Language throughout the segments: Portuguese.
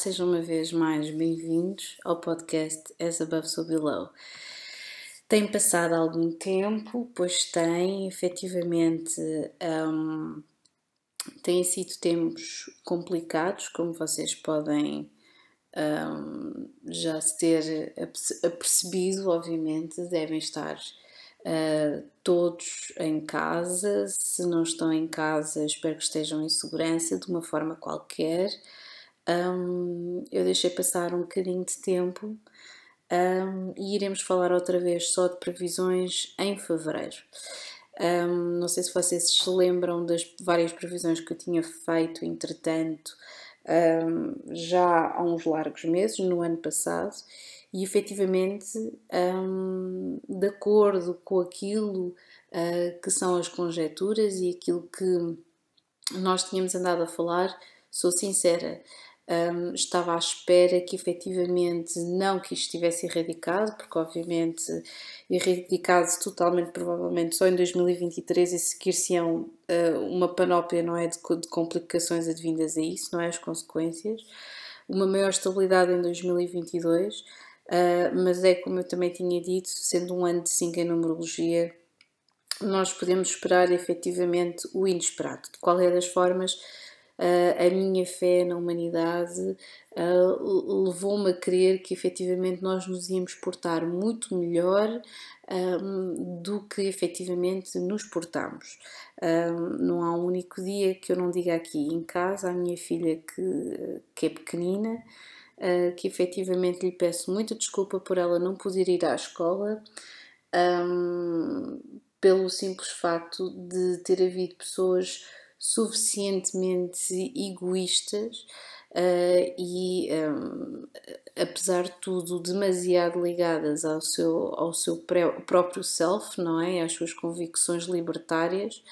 Sejam uma vez mais bem-vindos ao podcast As Above So Below. Tem passado algum tempo, pois tem, efetivamente, um, têm sido tempos complicados, como vocês podem um, já se ter apercebido, obviamente, devem estar uh, todos em casa. Se não estão em casa, espero que estejam em segurança de uma forma qualquer um, eu deixei passar um bocadinho de tempo. Um, e iremos falar outra vez só de previsões em fevereiro. Um, não sei se vocês se lembram das várias previsões que eu tinha feito, entretanto, já há uns largos meses, no ano passado, e efetivamente, de acordo com aquilo uh, que são as conjecturas e aquilo que nós tínhamos andado a falar, sou sincera, um, estava à espera que efetivamente não que isto estivesse erradicado, porque obviamente erradicado totalmente provavelmente só em 2023 e seguir-se-ão uh, uma panóplia não é, de, de, complicações advindas a isso, não é? As consequências. Uma maior estabilidade em 2022, uh, mas é como eu também tinha dito, sendo um ano de 5 em numerologia, nós podemos esperar efetivamente o inesperado. De qualquer das formas, a minha fé na humanidade uh, levou-me a crer que efetivamente nós nos íamos portar muito melhor um, do que efetivamente nos portamos. Não há um único dia que eu não diga aqui em casa à minha filha que, que é pequenina. Que efetivamente lhe peço muita desculpa por ela não poder ir à escola, um, pelo simples facto de ter havido pessoas suficientemente egoístas uh, e, um, apesar de tudo, demasiado ligadas ao seu, ao seu próprio self, não é? Às suas convicções libertárias.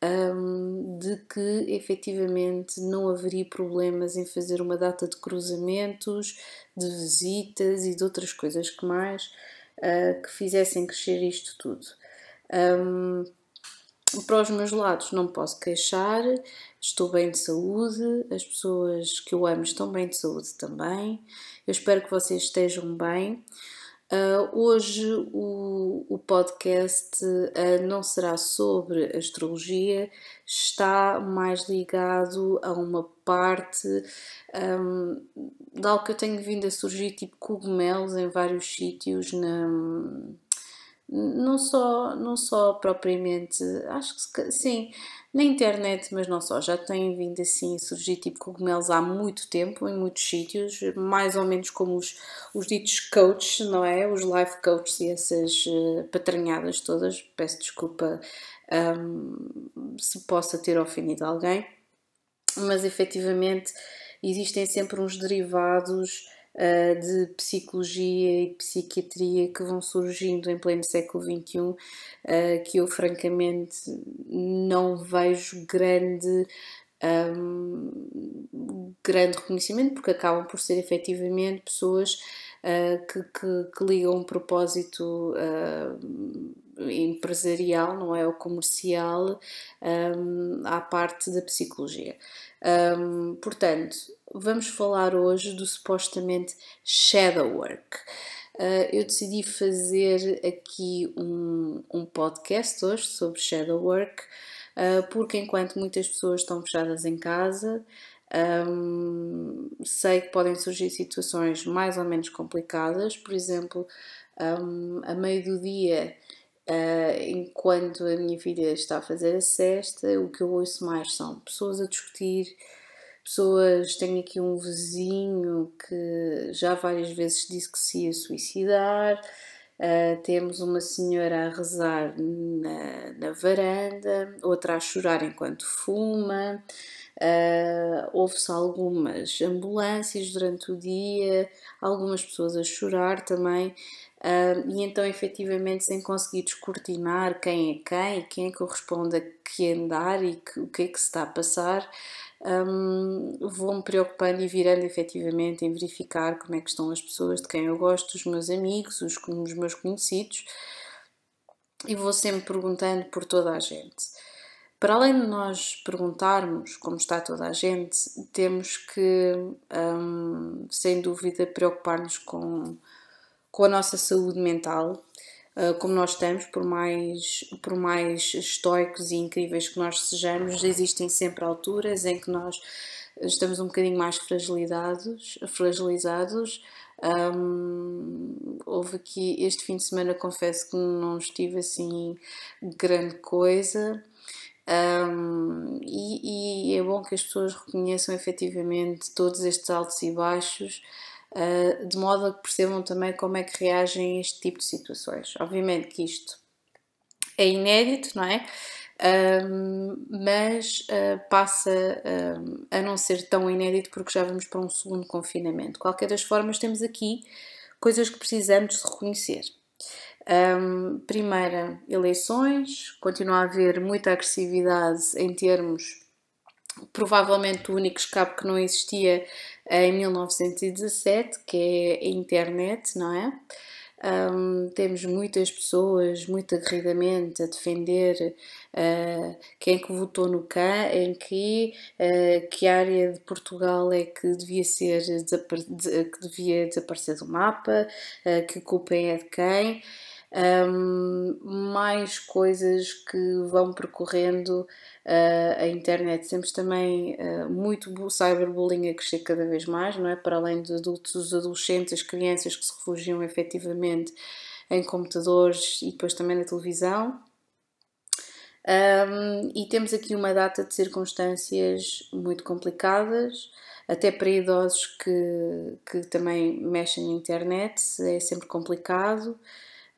Um, de que efetivamente não haveria problemas em fazer uma data de cruzamentos, de visitas e de outras coisas que mais uh, que fizessem crescer isto tudo. Um, para os meus lados não posso queixar, estou bem de saúde, as pessoas que eu amo estão bem de saúde também. Eu espero que vocês estejam bem. Uh, hoje o, o podcast uh, não será sobre astrologia, está mais ligado a uma parte um, de algo que eu tenho vindo a surgir, tipo cogumelos em vários sítios na não só, não só propriamente, acho que sim, na internet, mas não só, já têm vindo assim a surgir tipo cogumelos há muito tempo, em muitos sítios, mais ou menos como os, os ditos coaches, não é? Os life coaches e essas uh, patranhadas todas, peço desculpa um, se possa ter ofendido alguém, mas efetivamente existem sempre uns derivados uh, de psicologia e psiquiatria que vão surgindo em pleno século XXI, uh, que eu francamente não vejo grande. Um, grande reconhecimento, porque acabam por ser efetivamente pessoas uh, que, que, que, ligam um propósito empresarial, não é? O comercial, um, à parte da psicologia. Um, portanto, vamos falar hoje do supostamente shadow work. Uh, eu decidi fazer aqui um, um podcast hoje sobre shadow work, uh, porque enquanto muitas pessoas estão fechadas em casa, um, sei que podem surgir situações mais ou menos complicadas, por exemplo, um, a meio do dia, uh, enquanto a minha filha está a fazer a cesta, o que eu ouço mais são pessoas a discutir pessoas. Tenho aqui um vizinho que já várias vezes disse que se ia suicidar. Uh, temos uma senhora a rezar na, na varanda, outra a chorar enquanto fuma. Uh, Houve-se algumas ambulâncias durante o dia, algumas pessoas a chorar também. Uh, e então, efetivamente, sem conseguir descortinar quem é quem quem é que corresponde a que andar e que, o que é que se está a passar, um, vou-me preocupando e virando efetivamente em verificar como é que estão as pessoas de quem eu gosto, os meus amigos, os, os meus conhecidos, e vou sempre perguntando por toda a gente. para além de nós perguntarmos como está toda a gente, temos que, sem dúvida, preocupar-nos com, com a nossa saúde mental, uh, como nós estamos, por mais, por mais estoicos e incríveis que nós sejamos, existem sempre alturas em que nós estamos um bocadinho mais fragilizados, fragilizados um, houve aqui este fim de semana, confesso que não estive assim grande coisa. Um, e, e, é bom que as pessoas reconheçam efetivamente todos estes altos e baixos, de modo a que percebam também como é que reagem a este tipo de situações. Obviamente que isto é inédito, não é? Um, mas uh, passa uh, a não ser tão inédito porque já vamos para um segundo confinamento. Qualquer das formas, temos aqui coisas que precisamos de reconhecer. Um, primeira, eleições, continua a haver muita agressividade em termos. Provavelmente o único escape que não existia em 1917, que é a internet, não é? Um, temos muitas pessoas muito aguerridamente a defender uh, quem é que votou no CAN, em que, uh, que área de Portugal é que devia ser que devia desaparecer do mapa, uh, que culpa é de quem um, mais coisas que vão percorrendo uh, a internet. Temos também uh, muito cyberbullying a crescer cada vez mais, não é? Para além de adultos, os adolescentes, as crianças que se refugiam efetivamente em computadores e depois também na televisão. Um, e temos aqui uma data de circunstâncias muito complicadas, até para idosos que, que também mexem na internet, é sempre complicado.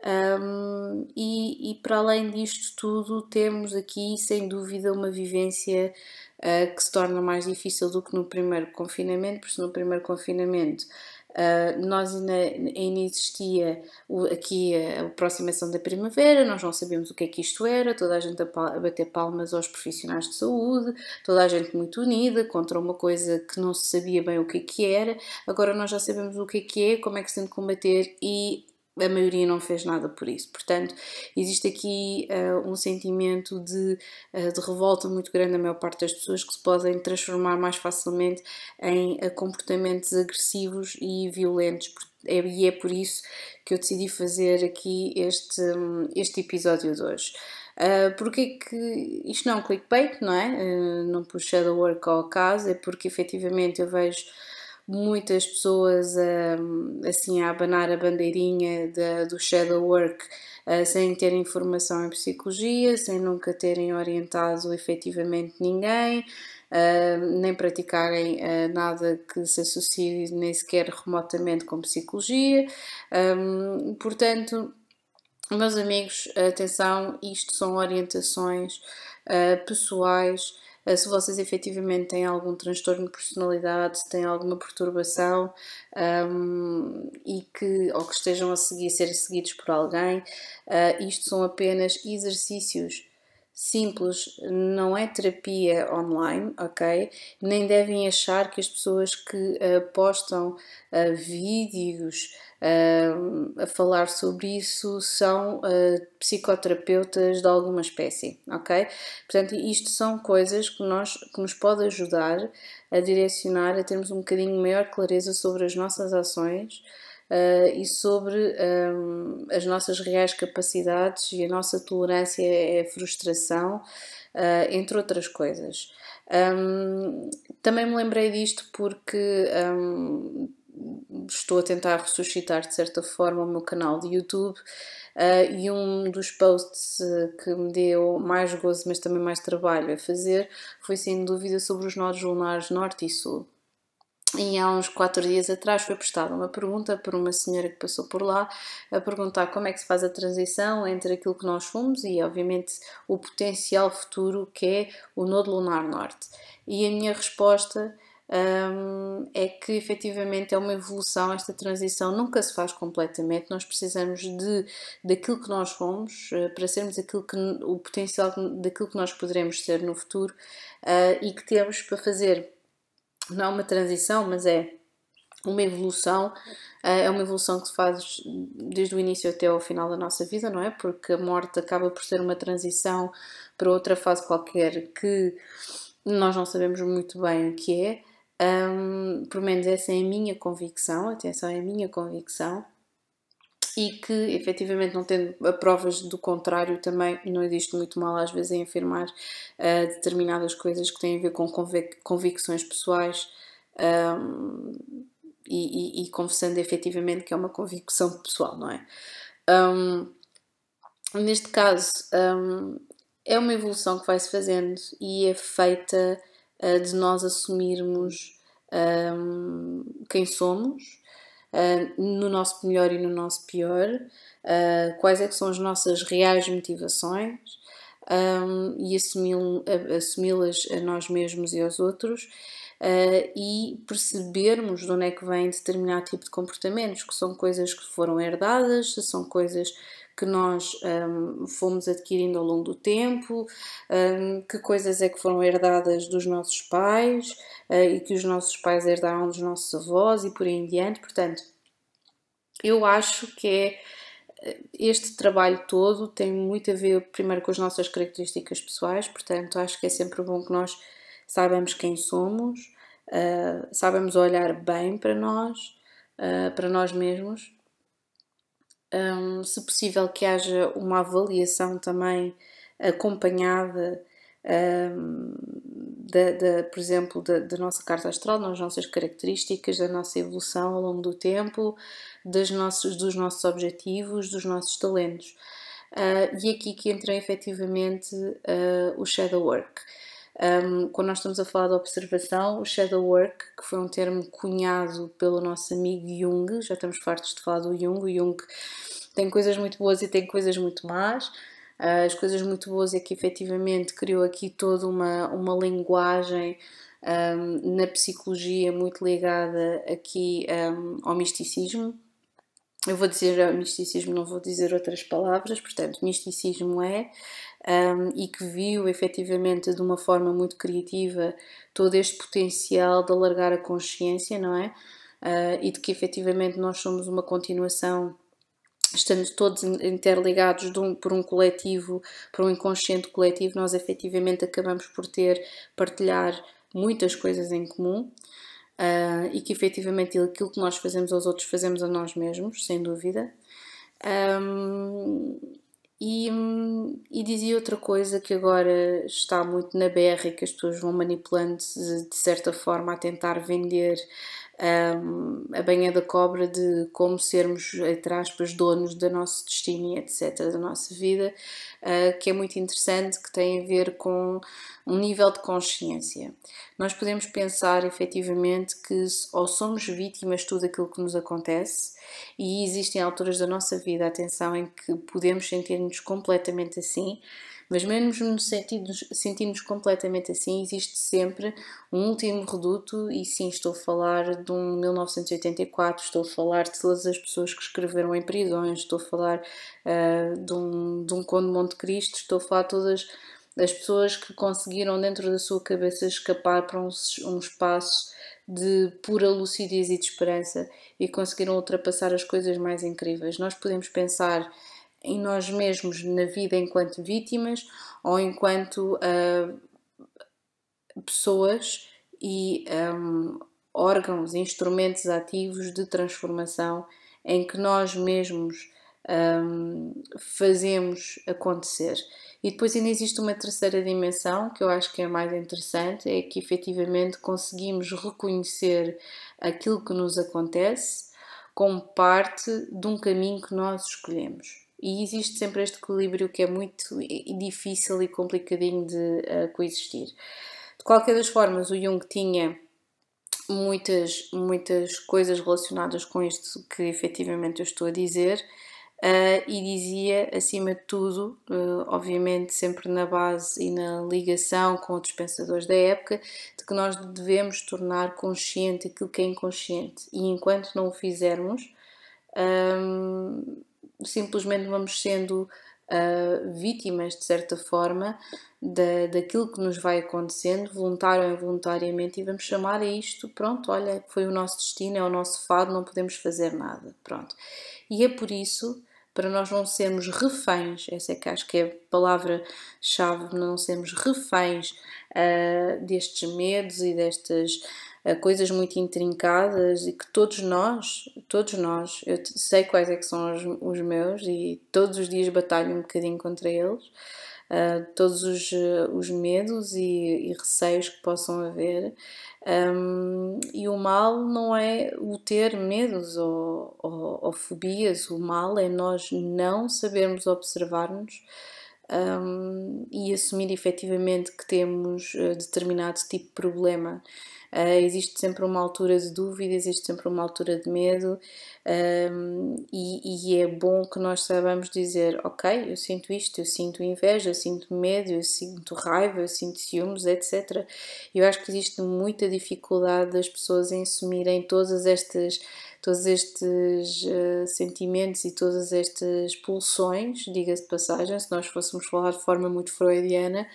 Um, e, e, para além disto tudo, temos aqui sem dúvida uma vivência uh, que se torna mais difícil do que no primeiro confinamento, porque no primeiro confinamento uh, nós ainda, ainda existia o, aqui a, aproximação da primavera, nós não sabíamos o que é que isto era, toda a gente a, a bater palmas aos profissionais de saúde, toda a gente muito unida contra uma coisa que não se sabia bem o que é que era, agora nós já sabemos o que é que é, como é que se tem de combater e a maioria não fez nada por isso. Portanto, existe aqui uh, um sentimento de, uh, de, revolta muito grande na maior parte das pessoas que se podem transformar mais facilmente em uh, comportamentos agressivos e violentos. É, e é por isso que eu decidi fazer aqui este, um, este episódio de hoje. Uh, porque que isto não é um clickbait, não é? Não puxa da work ao acaso, é porque efetivamente eu vejo muitas pessoas um, assim a abanar a bandeirinha de, do shadow work uh, sem terem formação em psicologia, sem nunca terem orientado efetivamente ninguém, uh, nem praticarem uh, nada que se associe nem sequer remotamente com psicologia. Um, portanto, meus amigos, atenção, isto são orientações pessoais eh, se vocês efetivamente têm algum transtorno de personalidade, se têm alguma perturbação um, e que, ou que estejam a seguir, ser seguidos por alguém, uh, isto são apenas exercícios simples, não é terapia online, ok? Nem devem achar que as pessoas que uh, postam uh, vídeos uh, a falar sobre isso são uh, psicoterapeutas de alguma espécie, ok? Portanto, isto são coisas que, nós, que nos podem ajudar a direcionar, a termos um bocadinho maior clareza sobre as nossas ações uh, e sobre um, as nossas reais capacidades e a nossa tolerância à frustração, entre outras coisas. Um, também me lembrei disto porque um, estou a tentar ressuscitar de certa forma o meu canal de YouTube uh, e um dos posts eh, que me deu mais gozo, mas também mais trabalho a fazer foi sem dúvida sobre os nodos lunares norte e sul. E há uns quatro dias atrás foi postada uma pergunta por uma senhora que passou por lá a perguntar como é que se faz a transição entre aquilo que nós fomos e, obviamente, o potencial futuro que é o nodo lunar norte. E a minha resposta um, é que efetivamente é uma evolução, esta transição nunca se faz completamente, nós precisamos de daquilo que nós fomos uh, para sermos aquilo que, o potencial daquilo que nós poderemos ser no futuro uh, e que temos para fazer, não é uma transição, mas é uma evolução, é uma evolução que se faz desde o início até ao final da nossa vida, não é? Porque a morte acaba por ser uma transição para outra fase qualquer que nós não sabemos muito bem o que é. Um, por menos essa é a minha convicção, atenção, é a minha convicção e que efetivamente não tendo provas do contrário também não existe muito mal às vezes em afirmar uh, determinadas coisas que têm a ver com convic convicções pessoais um, e, e, e, confessando efetivamente que é uma convicção pessoal, não é? Um, neste caso é uma evolução que vai-se fazendo e é feita uh, de nós assumirmos quem somos uh, no nosso melhor e no nosso pior, uh, quais é que são as nossas reais motivações um, e assumi-las a nós mesmos e aos outros. Uh, e percebermos de onde é que vem determinado tipo de comportamentos, que são coisas que foram herdadas, são coisas que nós um, fomos adquirindo ao longo do tempo, um, que coisas é que foram herdadas dos nossos pais uh, e que os nossos pais herdaram dos nossos avós e por aí em diante. Portanto, eu acho que é eh, este trabalho todo tem muito a ver primeiro com as nossas características pessoais, portanto acho que é sempre bom que nós saibamos quem somos, uh, saibamos olhar bem para nós, uh, para nós mesmos um, se possível que haja uma avaliação também acompanhada um, da, da, por exemplo, da, da, nossa carta astral, das nossas características, da nossa evolução ao longo do tempo, das nossos, dos nossos objetivos, dos nossos talentos. Uh, e aqui que entra efetivamente uh, o shadow work. Um, quando nós estamos a falar de observação, o shadow work, que foi um termo cunhado pelo nosso amigo Jung, já estamos fartos de falar do Jung, o Jung tem coisas muito boas e tem coisas muito más. Uh, as coisas muito boas é que efetivamente criou aqui toda uma, uma linguagem um, na psicologia muito ligada aqui um, ao misticismo. Eu vou dizer misticismo, não vou dizer outras palavras, portanto, misticismo é um, e que viu efetivamente de uma forma muito criativa todo este potencial de alargar a consciência, não é? Uh, e de que efetivamente nós somos uma continuação, estando todos interligados um, por um coletivo, por um inconsciente coletivo, nós efetivamente acabamos por ter, partilhar muitas coisas em comum. Uh, e que efetivamente aquilo que nós fazemos aos outros fazemos a nós mesmos, sem dúvida. Um, e, e, dizia outra coisa que agora está muito na berra e que as pessoas vão manipulando de, de certa forma a tentar vender a banha da cobra de como sermos, entre aspas, donos do nosso destino e etc., da nossa vida, uh, que é muito interessante, que tem a ver com um nível de consciência. Nós podemos pensar efetivamente que ou somos vítimas de tudo aquilo que nos acontece, e existem alturas da nossa vida, atenção, em que podemos sentir-nos completamente assim, mas mesmo nos sentimos, sentimos completamente assim, existe sempre um último reduto, e sim, estou a falar de um 1984, estou a falar de todas as pessoas que escreveram em prisões, estou a falar uh, de, um, de um Conde de Monte Cristo, estou a falar de todas as pessoas que conseguiram dentro da sua cabeça escapar para um, um espaço de pura lucidez e de esperança e conseguiram ultrapassar as coisas mais incríveis. Nós podemos pensar em nós mesmos na vida enquanto vítimas ou enquanto uh, pessoas e um, órgãos, instrumentos ativos de transformação em que nós mesmos um, fazemos acontecer. E depois ainda existe uma terceira dimensão que eu acho que é mais interessante, é que efetivamente conseguimos reconhecer aquilo que nos acontece como parte de um caminho que nós escolhemos. E existe sempre este equilíbrio que é muito difícil e complicadinho de uh, coexistir. De qualquer das formas, o Jung tinha muitas, muitas coisas relacionadas com isto que efetivamente eu estou a dizer Uh, e dizia, acima de tudo, uh, obviamente sempre na base e na ligação com outros pensadores da época, de que nós devemos tornar consciente aquilo que é inconsciente e enquanto não o fizermos, um, simplesmente vamos sendo uh, vítimas, de certa forma, da, daquilo que nos vai acontecendo, voluntário ou involuntariamente, e vamos chamar a isto, pronto, olha, foi o nosso destino, é o nosso fado, não podemos fazer nada, pronto. E é por isso, para nós não sermos reféns, essa é que acho que é a palavra-chave, não sermos reféns uh, destes medos e destas uh, coisas muito intrincadas e que todos nós, todos nós, eu sei quais é que são os, os meus e todos os dias batalho um bocadinho contra eles, uh, todos os, os medos e, e, receios que possam haver. Um, e o mal não é o ter medos ou, ou, ou fobias, o mal é nós não sabermos observar-nos um, e assumir efetivamente que temos determinado tipo de problema. Uh, existe sempre uma altura de dúvida, existe sempre uma altura de medo, um, e, e, é bom que nós saibamos dizer: Ok, eu sinto isto, eu sinto inveja, eu sinto medo, eu sinto raiva, eu sinto ciúmes, etc. Eu acho que existe muita dificuldade das pessoas em assumirem todas estas todos estes uh, sentimentos e todas estas pulsões, diga-se de passagem, se nós fôssemos falar de forma muito freudiana,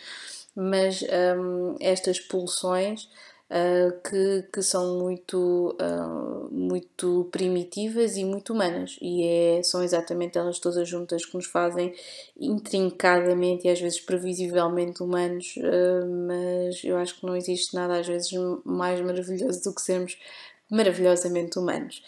mas um, estas pulsões Uh, que, que, são muito, uh, muito primitivas e muito humanas, e é, são exatamente elas todas juntas que nos fazem intrincadamente e às vezes previsivelmente humanos, uh, mas eu acho que não existe nada às vezes mais maravilhoso do que sermos maravilhosamente humanos.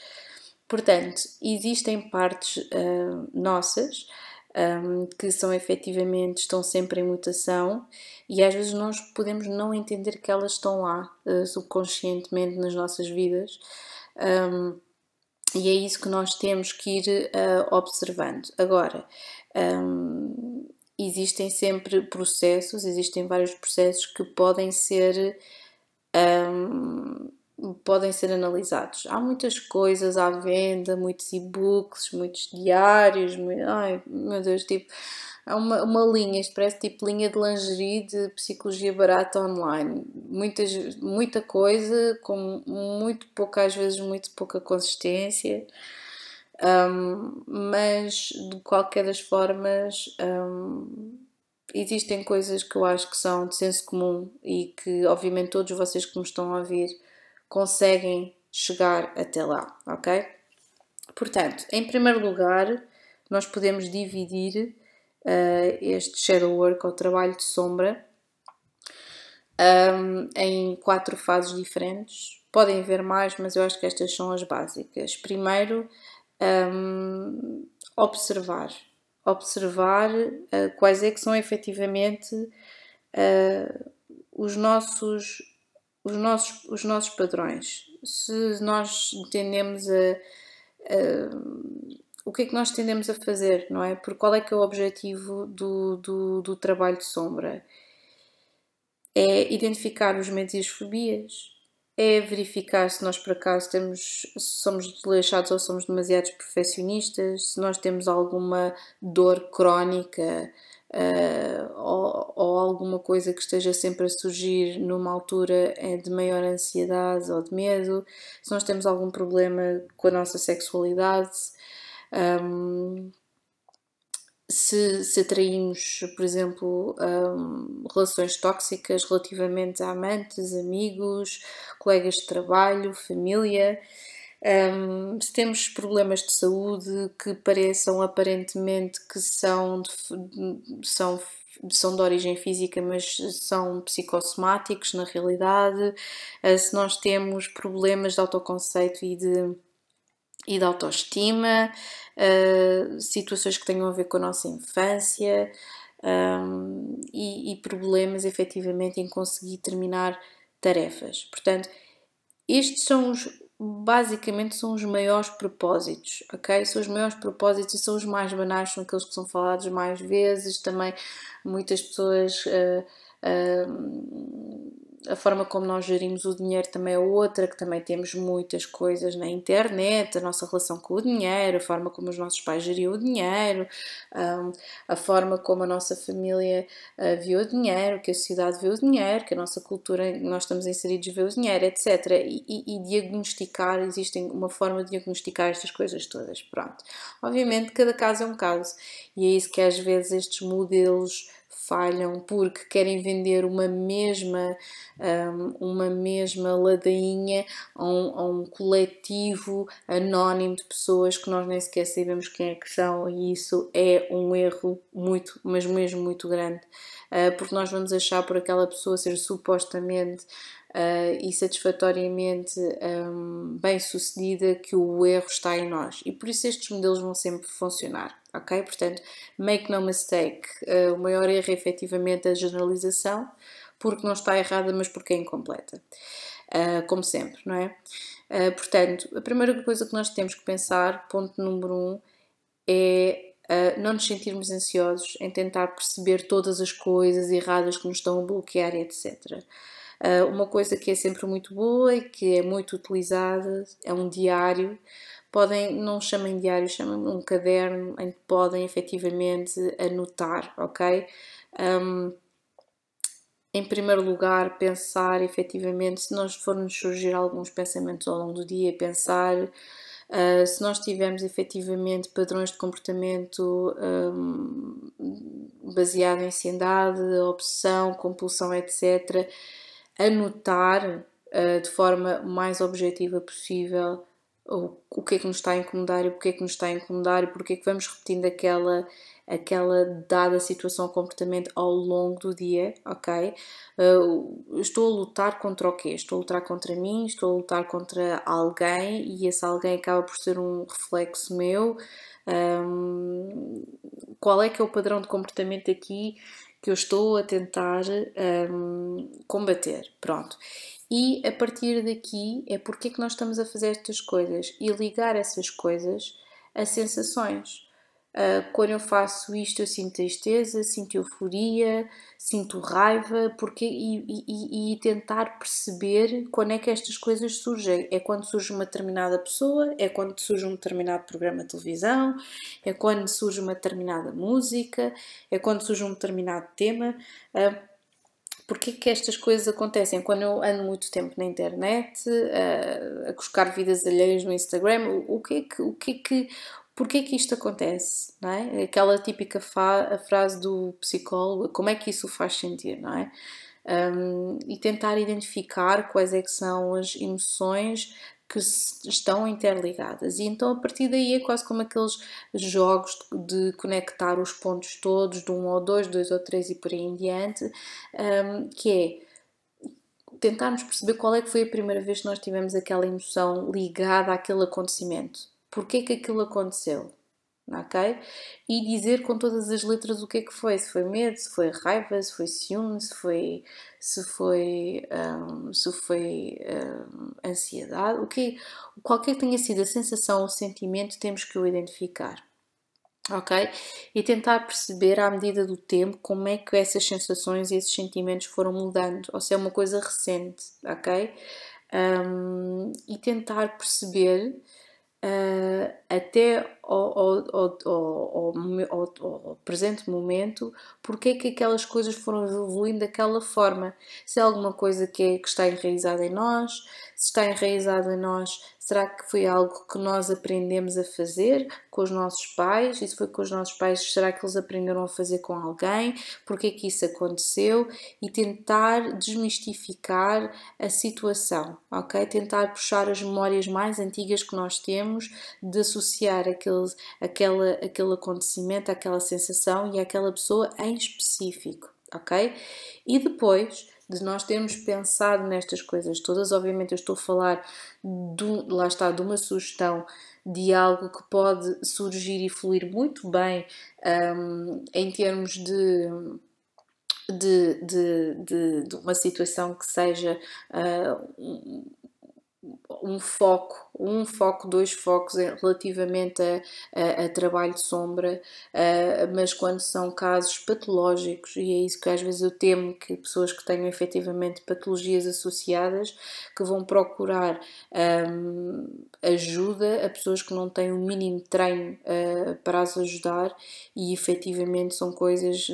Portanto, existem partes uh, nossas um, que são efetivamente, estão sempre em mutação e às vezes nós podemos não entender que elas estão lá uh, subconscientemente nas nossas vidas. Um, e é isso que nós temos que ir uh, observando. Agora, um, existem sempre processos, existem vários processos que podem ser um, podem ser analisados. Há muitas coisas à venda, muitos e-books, muitos diários, muito, ai meu Deus, tipo, há uma, uma linha, isto parece tipo linha de lingerie de psicologia barata online. Muitas, muita coisa, com muito pouca, às vezes muito pouca consistência. Um, mas de qualquer das formas um, existem coisas que eu acho que são de senso comum e que obviamente todos vocês que me estão a ouvir conseguem chegar até lá, ok? Portanto, em primeiro lugar, nós podemos dividir uh, este shadow work ou trabalho de sombra um, em quatro fases diferentes. Podem haver mais, mas eu acho que estas são as básicas. Primeiro, um, observar. Observar uh, quais é que são efetivamente uh, os nossos os nossos, os nossos padrões. Se nós tendemos a, a, o que é que nós tendemos a fazer, não é? Porque qual é que é o objetivo do, do, do trabalho de sombra? É identificar os medos e as fobias, é verificar se nós por acaso temos, somos desleixados ou somos demasiados perfeccionistas, se nós temos alguma dor crónica, uh, ou, ou, alguma coisa que esteja sempre a surgir numa altura eh, de maior ansiedade ou de medo, se nós temos algum problema com a nossa sexualidade, um, se, se atraímos, por exemplo, um, relações tóxicas relativamente a amantes, amigos, colegas de trabalho, família. Um, se temos problemas de saúde que pareçam aparentemente que são de, são, são de origem física, mas são psicossomáticos na realidade, uh, se nós temos problemas de autoconceito e de, e de autoestima, uh, situações que tenham a ver com a nossa infância um, e, e problemas efetivamente em conseguir terminar tarefas. Portanto, estes são os basicamente são os maiores propósitos, ok? São os maiores propósitos e são os mais banais, são aqueles que são falados mais vezes. Também muitas pessoas uh, uh, a forma como nós gerimos o dinheiro também é outra, que também temos muitas coisas na internet, a nossa relação com o dinheiro, a forma como os nossos pais geriam o dinheiro, um, a forma como a nossa família uh, viu o dinheiro, que a sociedade vê o dinheiro, que a nossa cultura em que nós estamos inseridos vê o dinheiro, etc. E, e, e diagnosticar, existe uma forma de diagnosticar estas coisas todas. Pronto. Obviamente, cada caso é um caso, e é isso que às vezes estes modelos falham porque querem vender uma mesma, um, uma mesma ladainha a um, a um, coletivo anónimo de pessoas que nós nem sequer sabemos quem é que são e isso é um erro muito, mas mesmo muito grande, uh, porque nós vamos achar por aquela pessoa ser supostamente uh, e satisfatoriamente um, bem sucedida que o erro está em nós. E por isso estes modelos vão sempre funcionar ok? Portanto, make no mistake, uh, o maior erro é efetivamente a generalização, porque não está errada, mas porque é incompleta, uh, como sempre, não é? Uh, portanto, a primeira coisa que nós temos que pensar, ponto número um, é não nos sentirmos ansiosos em tentar perceber todas as coisas erradas que nos estão a bloquear, etc. uma coisa que é sempre muito boa e que é muito utilizada é um diário podem, não chamem diário, chamem um caderno em que podem efetivamente anotar, ok? Um, em primeiro lugar, pensar efetivamente, se nós forem surgir alguns pensamentos ao longo do dia, pensar uh, se nós tivermos efetivamente padrões de comportamento um, baseado em ansiedade, obsessão, compulsão, etc., anotar uh, de forma mais objetiva possível o, o que é que nos está a incomodar e porque é que nos está a incomodar e porque é que vamos repetindo aquela, aquela dada situação comportamento ao longo do dia, ok? Uh, estou a lutar contra o quê? Estou a lutar contra mim, estou a lutar contra alguém e esse alguém acaba por ser um reflexo meu. Um, qual é que é o padrão de comportamento aqui que eu estou a tentar um, combater? Pronto. E a partir daqui é porque é que nós estamos a fazer estas coisas e ligar essas coisas a sensações. Uh, quando eu faço isto, eu sinto tristeza, sinto euforia, sinto raiva, porque, e, e, e, tentar perceber quando é que estas coisas surgem. É quando surge uma determinada pessoa, é quando surge um determinado programa de televisão, é quando surge uma determinada música, é quando surge um determinado tema. Uh, Porquê que estas coisas acontecem? Quando eu ando muito tempo na internet, a, a buscar vidas alheias no Instagram, o, o que é que, o que, é que porquê que isto acontece, não é? Aquela típica frase do psicólogo, como é que isso faz sentir, não é? Um, e tentar identificar quais é que são as emoções que estão interligadas. E então a partir daí é quase como aqueles jogos de conectar os pontos todos, de um ou dois, dois ou três e por aí em diante, um, que é tentarmos perceber qual é que foi a primeira vez que nós tivemos aquela emoção ligada àquele acontecimento. Porquê que aquilo aconteceu? Ok? E dizer com todas as letras o que é que foi, se foi medo, se foi raiva, se foi ciúme, se foi, se foi, um, se foi um, ansiedade, o que, qualquer que tenha sido a sensação ou sentimento, temos que o identificar. Ok? E tentar perceber à medida do tempo como é que essas sensações e esses sentimentos foram mudando, ou se é uma coisa recente, ok? Um, e tentar perceber uh, até ao, ao, ao, ao, presente momento, porque é que aquelas coisas foram evoluindo daquela forma. Se é alguma coisa que, é, que está enraizada em nós, se está enraizada em nós Será que foi algo que nós aprendemos a fazer com os nossos pais? Isso foi com os nossos pais? Será que eles aprenderam a fazer com alguém? Porquê que isso aconteceu? E tentar desmistificar a situação, ok? Tentar puxar as memórias mais antigas que nós temos de associar aquele, aquela, aquele acontecimento, aquela sensação e aquela pessoa em específico, ok? E depois de nós termos pensado nestas coisas todas. Obviamente, eu estou a falar, de, lá está, de uma sugestão de algo que pode surgir e fluir muito bem um, em termos de de, de, de, de, uma situação que seja uh, um foco, um foco, dois focos relativamente a, a, a trabalho de sombra, uh, mas quando são casos patológicos, e é isso que às vezes eu temo que pessoas que tenham efetivamente patologias associadas que vão procurar um, ajuda a pessoas que não têm o mínimo treino uh, para as ajudar e efetivamente são coisas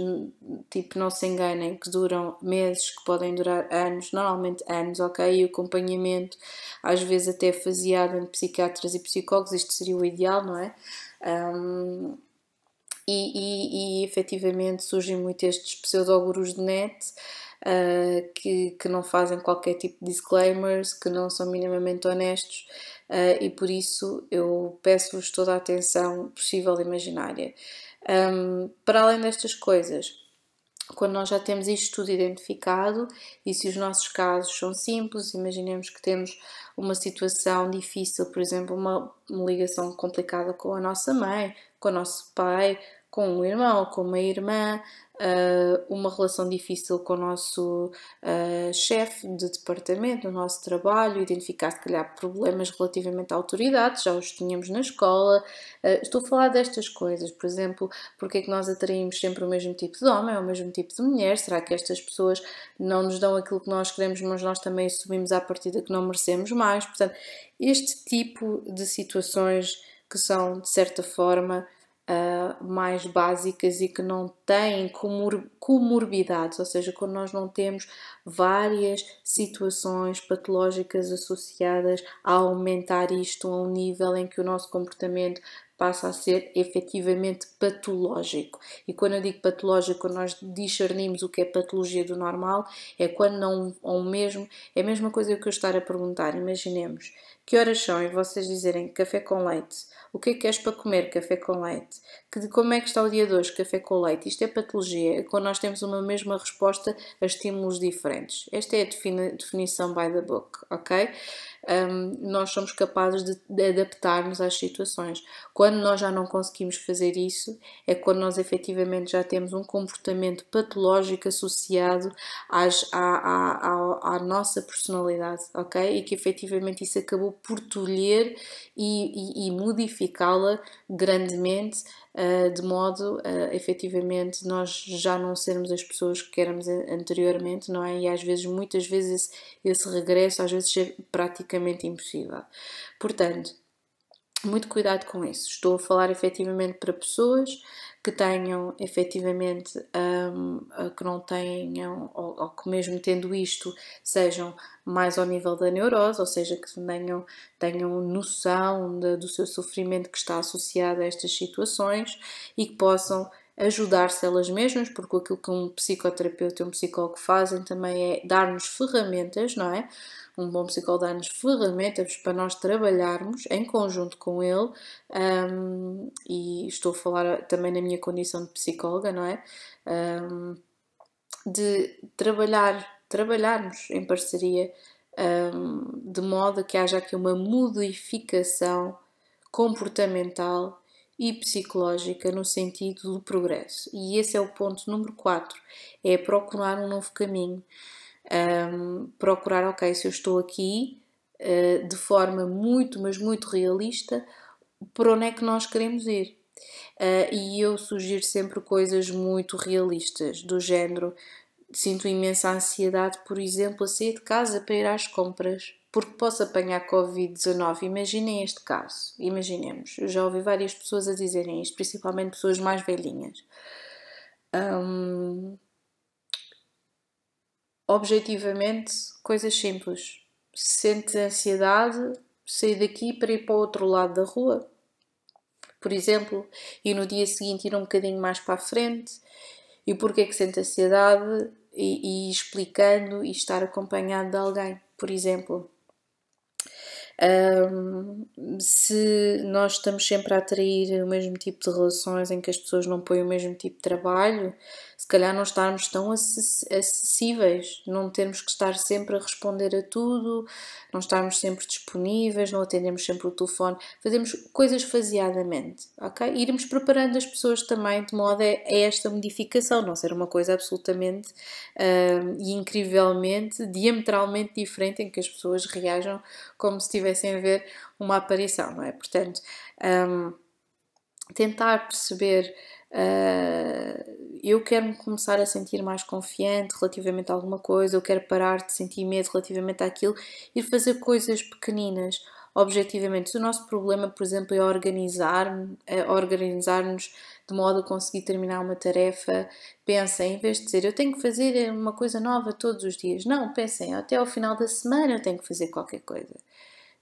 tipo não se enganem que duram meses, que podem durar anos, normalmente anos, ok? E o acompanhamento às vezes até faseado entre psiquiatras e psicólogos, isto seria o ideal, não é? Um, e, e, e efetivamente surgem muito estes pseudogurus de net uh, que, que não fazem qualquer tipo de disclaimers, que não são minimamente honestos uh, e por isso eu peço-vos toda a atenção possível e imaginária. Um, para além destas coisas, quando nós já temos isto tudo identificado e se os nossos casos são simples, imaginemos que temos uma situação difícil, por exemplo, uma, uma ligação complicada com a nossa mãe, com o nosso pai, com um irmão, com uma irmã, uh, uma relação difícil com o nosso uh, chefe de departamento, no nosso trabalho, identificar se calhar problemas relativamente à autoridade, já os tínhamos na escola. Uh, estou a falar destas coisas, por exemplo, porque é que nós atraímos sempre o mesmo tipo de homem ou o mesmo tipo de mulher? Será que estas pessoas não nos dão aquilo que nós queremos, mas nós também assumimos à partida que não merecemos mais? Portanto, este tipo de situações que são, de certa forma, uh, mais básicas e que não têm comor comorbidades, ou seja, quando nós não temos várias situações patológicas associadas a aumentar isto a um nível em que o nosso comportamento passa a ser efetivamente patológico. E quando eu digo patológico, nós discernimos o que é patologia do normal, é quando não, ou mesmo, é a mesma coisa que eu estar a perguntar. Imaginemos que horas são e vocês dizerem café com leite o que é que queres para comer? Café com leite. Que, como é que está o dia de hoje? Café com leite. Isto é patologia, é quando nós temos uma mesma resposta a estímulos diferentes. Esta é a definição by the book, ok? Um, nós somos capazes de, de adaptar-nos às situações. Quando nós já não conseguimos fazer isso, é quando nós efetivamente já temos um comportamento patológico associado às, à, à, à, à nossa personalidade, ok? E que efetivamente isso acabou por tolher e, e, e modificá-la grandemente de modo a efetivamente nós já não sermos as pessoas que éramos anteriormente, não é? E às vezes, muitas vezes, esse, esse regresso às vezes é praticamente impossível. Portanto, muito cuidado com isso. Estou a falar efetivamente para pessoas que tenham efetivamente, um, que não tenham, ou, ou, que mesmo tendo isto, sejam mais ao nível da neurose, ou seja, que tenham, tenham noção de, do seu sofrimento que está associado a estas situações e que possam ajudar-se elas mesmas, porque aquilo que um psicoterapeuta e um psicólogo fazem também é dar-nos ferramentas, não é? um bom psicólogo dá-nos ferramentas para nós trabalharmos em conjunto com ele, um, e estou a falar também na minha condição de psicóloga, não é? Um, de trabalhar, trabalharmos em parceria um, de modo que haja aqui uma modificação comportamental e psicológica no sentido do progresso. E esse é o ponto número 4, é procurar um novo caminho um, procurar, ok, se eu estou aqui uh, de forma muito, mas muito realista, para onde é que nós queremos ir? Uh, e eu sugiro sempre coisas muito realistas, do género: sinto imensa ansiedade, por exemplo, a sair de casa para ir às compras, porque posso apanhar Covid-19. Imaginem este caso, imaginemos. Eu já ouvi várias pessoas a dizerem isto, principalmente pessoas mais velhinhas. Um, objetivamente coisas simples. Sente ansiedade, sair daqui para ir para o outro lado da rua, por exemplo, e no dia seguinte ir um bocadinho mais para a frente. E porquê que sente ansiedade? E, e explicando e estar acompanhado de alguém, por exemplo. Um, se nós estamos sempre a atrair o mesmo tipo de relações em que as pessoas não põem o mesmo tipo de trabalho, se calhar não estarmos tão acessíveis, não termos que estar sempre a responder a tudo, não estarmos sempre disponíveis, não atendemos sempre o telefone, fazemos coisas faseadamente, ok? Irmos preparando as pessoas também de modo a, esta modificação, não ser uma coisa absolutamente uh, e incrivelmente, diametralmente diferente em que as pessoas reajam como se estivessem a ver uma aparição, não é? Portanto, um, tentar perceber Uh, eu quero-me começar a sentir mais confiante relativamente a alguma coisa, eu quero parar de sentir medo relativamente àquilo e fazer coisas pequeninas. Objetivamente, o nosso problema, por exemplo, é organizar-nos é organizar de modo a conseguir terminar uma tarefa. Pensem, em vez de dizer eu tenho que fazer uma coisa nova todos os dias, não, pensem até ao final da semana eu tenho que fazer qualquer coisa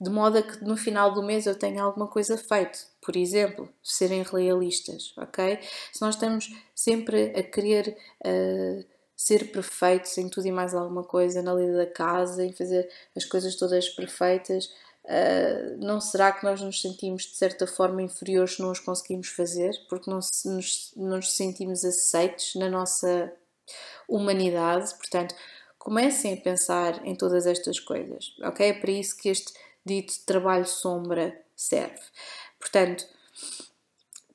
de modo a que no final do mês eu tenha alguma coisa feita. Por exemplo, serem realistas, ok? Se nós estamos sempre a querer uh, ser perfeitos em tudo e mais alguma coisa, na lida da casa, em fazer as coisas todas perfeitas, uh, não será que nós nos sentimos de certa forma inferiores se não os conseguimos fazer? Porque não nos, não nos sentimos aceitos na nossa humanidade? Portanto, comecem a pensar em todas estas coisas, ok? É para isso que este dito trabalho sombra serve. Portanto,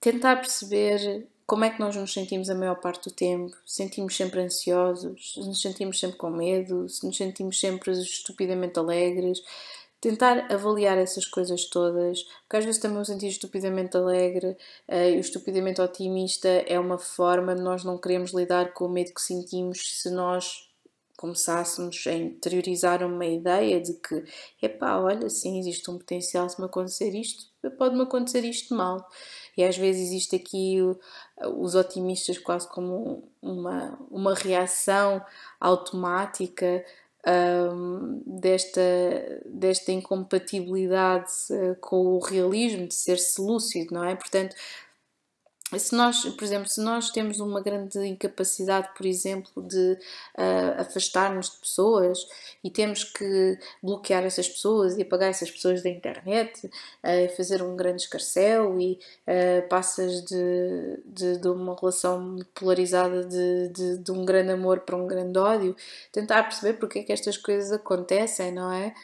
tentar perceber como é que nós nos sentimos a maior parte do tempo, sentimos sempre ansiosos, nos sentimos sempre com medo, se nos sentimos sempre estupidamente alegres, tentar avaliar essas coisas todas, porque às vezes também o sentir estupidamente alegre uh, e o estupidamente otimista é uma forma de nós não queremos lidar com o medo que sentimos se nós começássemos a interiorizar uma ideia de que, epá, olha, sim, existe um potencial se me acontecer isto, pode-me acontecer isto mal. E às vezes existe aqui os otimistas quase como uma, uma reação automática um, desta, desta incompatibilidade uh, com o realismo, de ser-se lúcido, não é? Portanto, se nós, por exemplo, se nós temos uma grande incapacidade, por exemplo, de uh, afastar-nos de pessoas e temos que bloquear essas pessoas e apagar essas pessoas da internet, uh, fazer um grande escarcel e uh, passas de, de, de, uma relação polarizada de, de, de, um grande amor para um grande ódio, tentar perceber porque é que estas coisas acontecem, não é?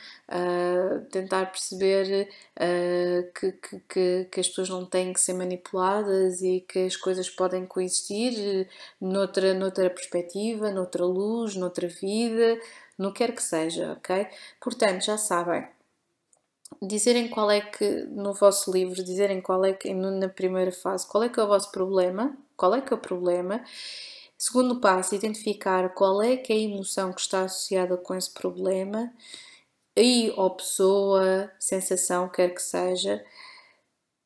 Tentar perceber uh, que, que, que, as pessoas não têm que ser manipuladas e que as coisas podem coexistir noutra, noutra perspectiva, noutra luz, noutra vida, no que quer que seja, ok? Portanto, já sabem, dizerem qual é que, no vosso livro, dizerem qual é que, na primeira fase, qual é que é o vosso problema, qual é que é o problema. Segundo passo, identificar qual é que é a emoção que está associada com esse problema e ou pessoa, sensação, quer que seja.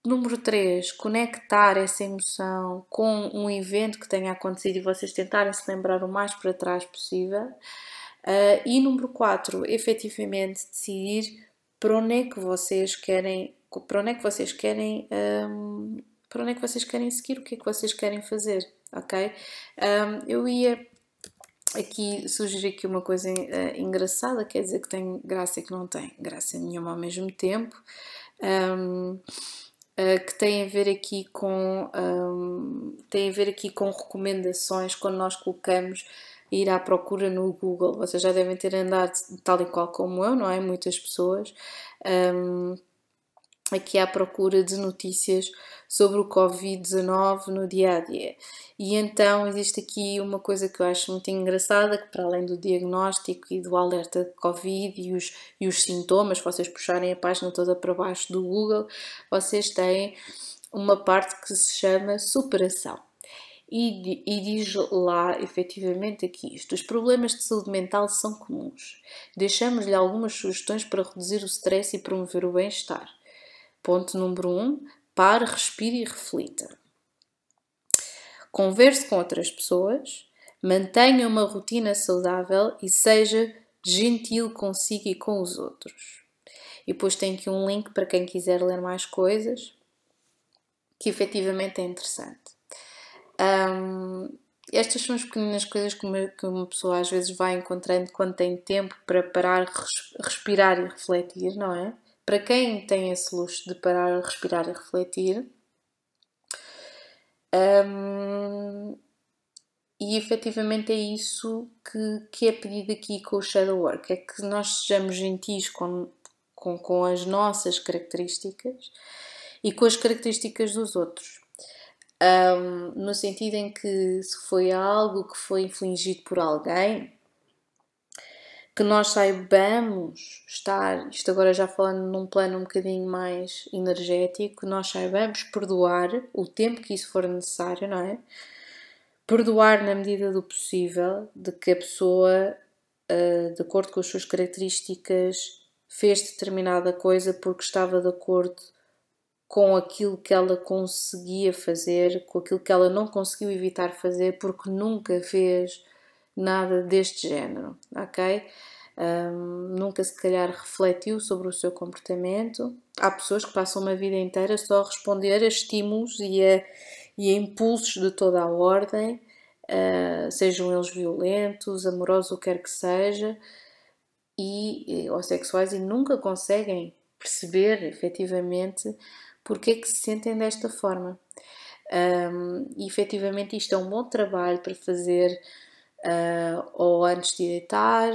Número 3, conectar essa emoção com um evento que tenha acontecido e vocês tentarem se lembrar o mais para trás possível. Uh, e número 4, efetivamente decidir para onde é que vocês querem, para onde é que vocês querem, um, para onde é que vocês querem seguir, o que é que vocês querem fazer, ok? Um, eu ia aqui sugerir aqui uma coisa uh, engraçada, quer dizer que tem graça e que não tem graça nenhuma ao mesmo tempo, um, uh, eh, que tem a ver aqui com um, tem a ver aqui com recomendações quando nós colocamos ir à procura no Google. Vocês já devem ter andado tal e qual como eu, não é? Muitas pessoas. Um, aqui à procura de notícias sobre o Covid-19 no dia a dia. E então existe aqui uma coisa que eu acho muito engraçada, que para além do diagnóstico e do alerta de Covid e os, e os sintomas, vocês puxarem a página toda para baixo do Google, vocês têm uma parte que se chama superação. E, e, diz lá efetivamente aqui isto: os problemas de saúde mental são comuns. Deixamos-lhe algumas sugestões para reduzir o stress e promover o bem-estar. Ponto número 1. Um, pare, respire e reflita. Converse com outras pessoas, mantenha uma rotina saudável e seja gentil consigo e com os outros. E depois tem aqui um link para quem quiser ler mais coisas, que efetivamente é interessante. Um, estas são as pequenas coisas que uma, que uma, pessoa às vezes vai encontrando quando tem tempo para parar, respirar e refletir, não é? Para quem tem esse luxo de parar, respirar e refletir, um, e efetivamente é isso que, que é pedido aqui com o shadow work, é que nós sejamos gentis com, com, com as nossas características e com as características dos outros. Um, no sentido em que se foi algo que foi infligido por alguém, que nós saibamos estar, isto agora já falando num plano um bocadinho mais energético, nós saibamos perdoar o tempo que isso for necessário, não é? Perdoar na medida do possível, de que a pessoa, ah, de acordo com as suas características, fez determinada coisa porque estava de acordo com aquilo que ela conseguia fazer, com aquilo que ela não conseguiu evitar fazer porque nunca fez nada deste género, ok? Um, nunca se calhar refletiu sobre o seu comportamento. Há pessoas que passam uma vida inteira só a responder a estímulos e a, e a impulsos de toda a ordem, uh, sejam eles violentos, amorosos, o que quer que seja, e, ou sexuais, e nunca conseguem perceber efetivamente porque é que se sentem desta forma. Um, e efetivamente isto é um bom trabalho para fazer uh, ou antes de deitar.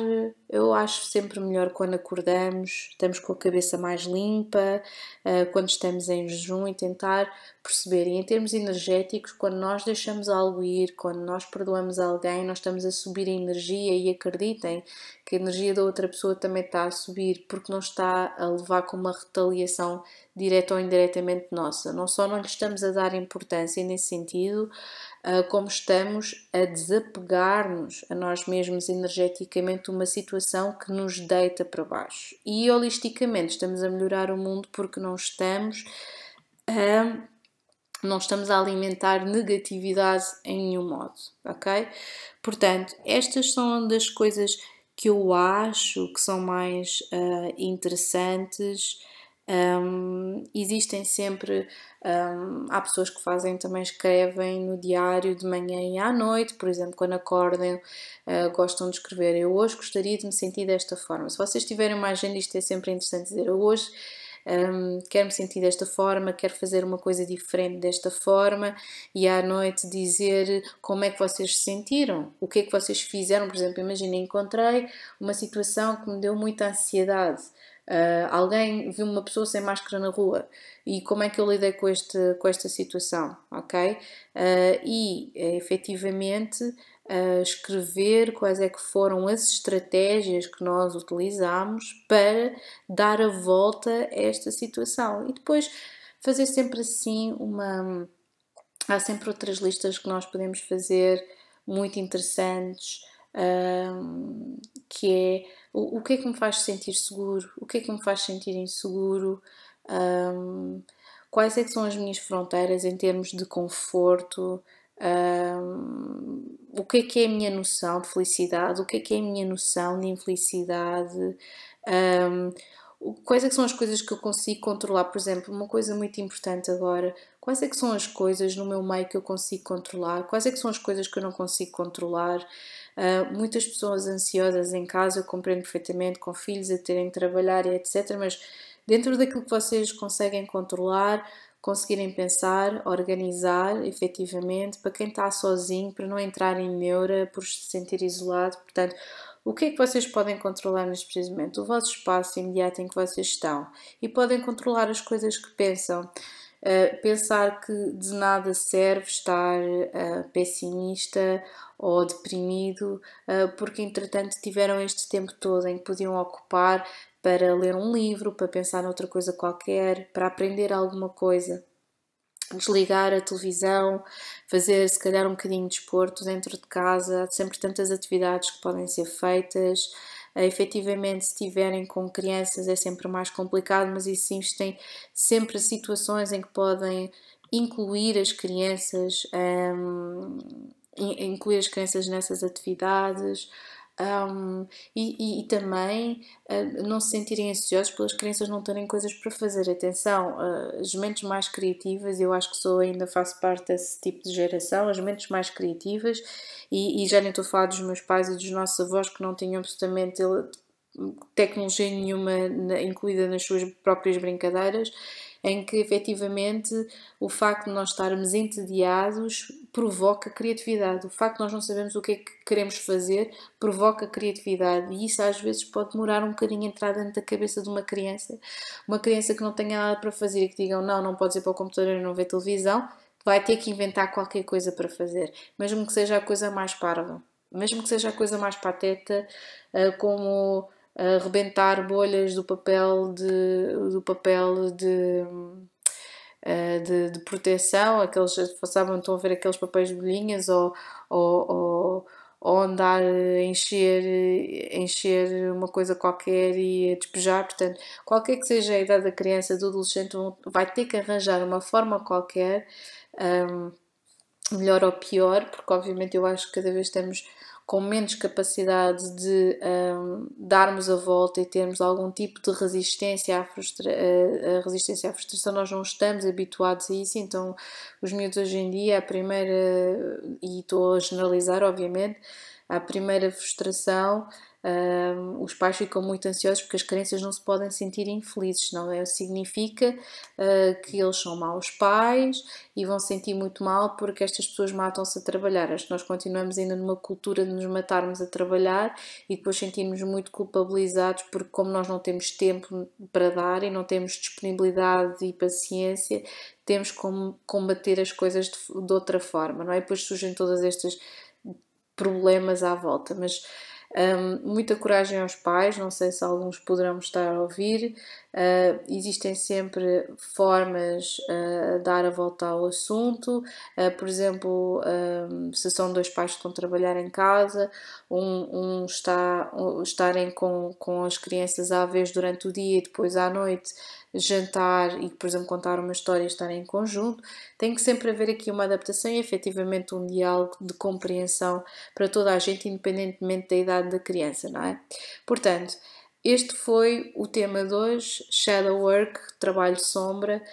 Eu acho sempre melhor quando acordamos, estamos com a cabeça mais limpa, uh, quando estamos em jejum e tentar perceber. E em termos energéticos, quando nós deixamos algo ir, quando nós perdoamos alguém, nós estamos a subir a energia e acreditem que a energia da outra pessoa também está a subir porque não está a levar com uma retaliação direta ou indiretamente nossa. Não só não lhe estamos a dar importância nesse sentido, como estamos a desapegar-nos a nós mesmos energeticamente de uma situação que nos deita para baixo. E holisticamente estamos a melhorar o mundo porque não estamos a não estamos a alimentar negatividade em nenhum modo, ok? Portanto, estas são das coisas que eu acho que são mais uh, interessantes um, existem sempre, um, há pessoas que fazem também, escrevem no diário de manhã e à noite, por exemplo, quando acordem, uh, gostam de escrever. Eu hoje gostaria de me sentir desta forma. Se vocês tiverem uma agenda, isto é sempre interessante dizer. Eu hoje um, quero me sentir desta forma, quero fazer uma coisa diferente desta forma e à noite dizer como é que vocês se sentiram, o que é que vocês fizeram. Por exemplo, imagina, encontrei uma situação que me deu muita ansiedade. Uh, alguém viu uma pessoa sem máscara na rua e como é que eu lidei com, este, com esta situação, ok? Uh, e efetivamente uh, escrever quais é que foram as estratégias que nós utilizamos para dar a volta a esta situação e depois fazer sempre assim uma. Há sempre outras listas que nós podemos fazer muito interessantes, que é o, o que é que me faz sentir seguro, o que é que me faz sentir inseguro, um, quais é que são as minhas fronteiras em termos de conforto, um, o que é que é a minha noção de felicidade, o que é que é a minha noção de infelicidade, um, quais é que são as coisas que eu consigo controlar, por exemplo, uma coisa muito importante agora, quais é que são as coisas no meu meio que eu consigo controlar, quais é que são as coisas que eu não consigo controlar, Uh, muitas pessoas ansiosas em casa, eu compreendo perfeitamente, com filhos a terem de trabalhar e etc. Mas dentro daquilo que vocês conseguem controlar, conseguirem pensar, organizar efetivamente, para quem está sozinho, para não entrar em neura, por se sentir isolado. Portanto, o que é que vocês podem controlar neste preciso momento? O vosso espaço imediato em que vocês estão. E podem controlar as coisas que pensam. Pensar que de nada serve estar uh, pessimista ou deprimido, uh, porque entretanto tiveram este tempo todo em que podiam ocupar para ler um livro, para pensar noutra coisa qualquer, para aprender alguma coisa. Desligar a televisão, fazer se calhar um bocadinho de desporto dentro de casa, há sempre tantas atividades que podem ser feitas. Uh, efetivamente, se tiverem com crianças é sempre mais complicado, mas existem sempre situações em que podem incluir as crianças, um, incluir as crianças nessas atividades. Um, e, e, e, também uh, não se sentirem ansiosos pelas crianças não terem coisas para fazer. Atenção, uh, as mentes mais criativas, eu acho que sou ainda faço parte desse tipo de geração, as mentes mais criativas, e, e já nem estou a falar dos meus pais e dos nossos avós que não tinham absolutamente tecnologia nenhuma incluída nas suas próprias brincadeiras, em que efetivamente o facto de nós estarmos entediados provoca criatividade. O facto de nós não sabemos o que é que queremos fazer provoca criatividade e isso às vezes pode demorar um bocadinho a entrar dentro da cabeça de uma criança. Uma criança que não tenha nada para fazer e que digam não, não pode ir para o computador e não ver televisão, vai ter que inventar qualquer coisa para fazer, mesmo que seja a coisa mais parva, mesmo que seja a coisa mais pateta, eh, como arrebentar bolhas do papel de, do papel de, eh, de, de proteção, aqueles, sabem, estão a ver aqueles papéis de bolinhas ou, ou, ou, ou andar a encher, encher uma coisa qualquer e a despejar, portanto, qualquer que seja a idade da criança, do adolescente, vai ter que arranjar uma forma qualquer, um, melhor ou pior, porque obviamente eu acho que cada vez estamos com menos capacidade de um, darmos a volta e termos algum tipo de resistência à, frustra a resistência à frustração, nós não estamos habituados a isso, então os miúdos hoje em dia, a primeira, e estou a generalizar obviamente, a primeira frustração Os pais ficam muito ansiosos porque as crianças não se podem sentir infelizes, não é? Significa uh, que eles são maus pais e vão sentir muito mal porque estas pessoas matam-se a trabalhar. Acho que nós continuamos ainda numa cultura de nos matarmos a trabalhar e depois sentirmos muito culpabilizados porque, como nós não temos tempo para dar e não temos disponibilidade e paciência, temos como combater as coisas de, de outra forma, não é? E depois surgem todas estas problemas à volta, mas um, muita coragem aos pais, não sei se alguns poderão estar a ouvir. Uh, existem sempre formas uh, dar a volta ao assunto. Uh, por exemplo, um, se são dois pais que estão a trabalhar em casa, um, um está um, estarem com, com as crianças à vez durante o dia e depois à noite jantar e, por exemplo, contar uma história e estar em conjunto, tem que sempre haver aqui uma adaptação e efetivamente um diálogo de compreensão para toda a gente, independentemente da idade da criança, não é? Portanto, este foi o tema de hoje, Shadow Work, trabalho sombra.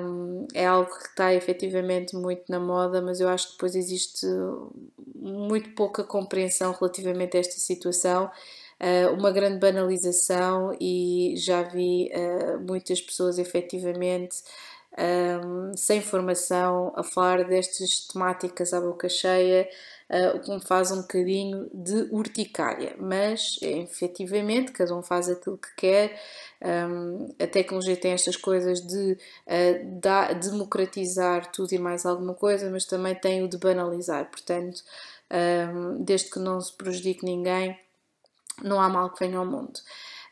Um, é algo que está efetivamente muito na moda, mas eu acho que depois existe muito pouca compreensão relativamente a esta situação. Uh, uma grande banalização e já vi uh, muitas pessoas efetivamente um, sem formação a falar destas temáticas à boca cheia, uh, o que me faz um bocadinho de urticária, mas efetivamente cada um faz aquilo que quer. Um, a tecnologia tem estas coisas de da, democratizar tudo e mais alguma coisa, mas também tem o de banalizar, portanto, um, desde que não se prejudique ninguém não há mal que venha ao mundo.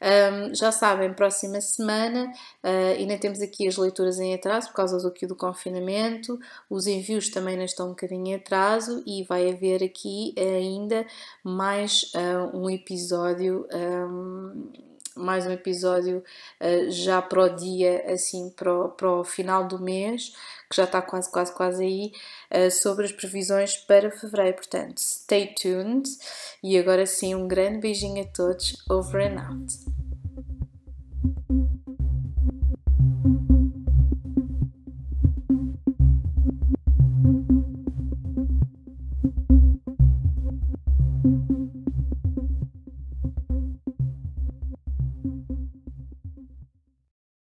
Um, já sabem, próxima semana uh, ainda temos aqui as leituras em atraso por causa do, do confinamento, os envios também ainda estão um bocadinho em atraso e vai haver aqui ainda mais uh, um episódio. Um, mais um episódio uh, já para o dia, assim, para o, para o final do mês, que já está quase, quase, quase aí, uh, sobre as previsões para fevereiro. Portanto, stay tuned. E agora sim, um grande beijinho a todos. Over and out.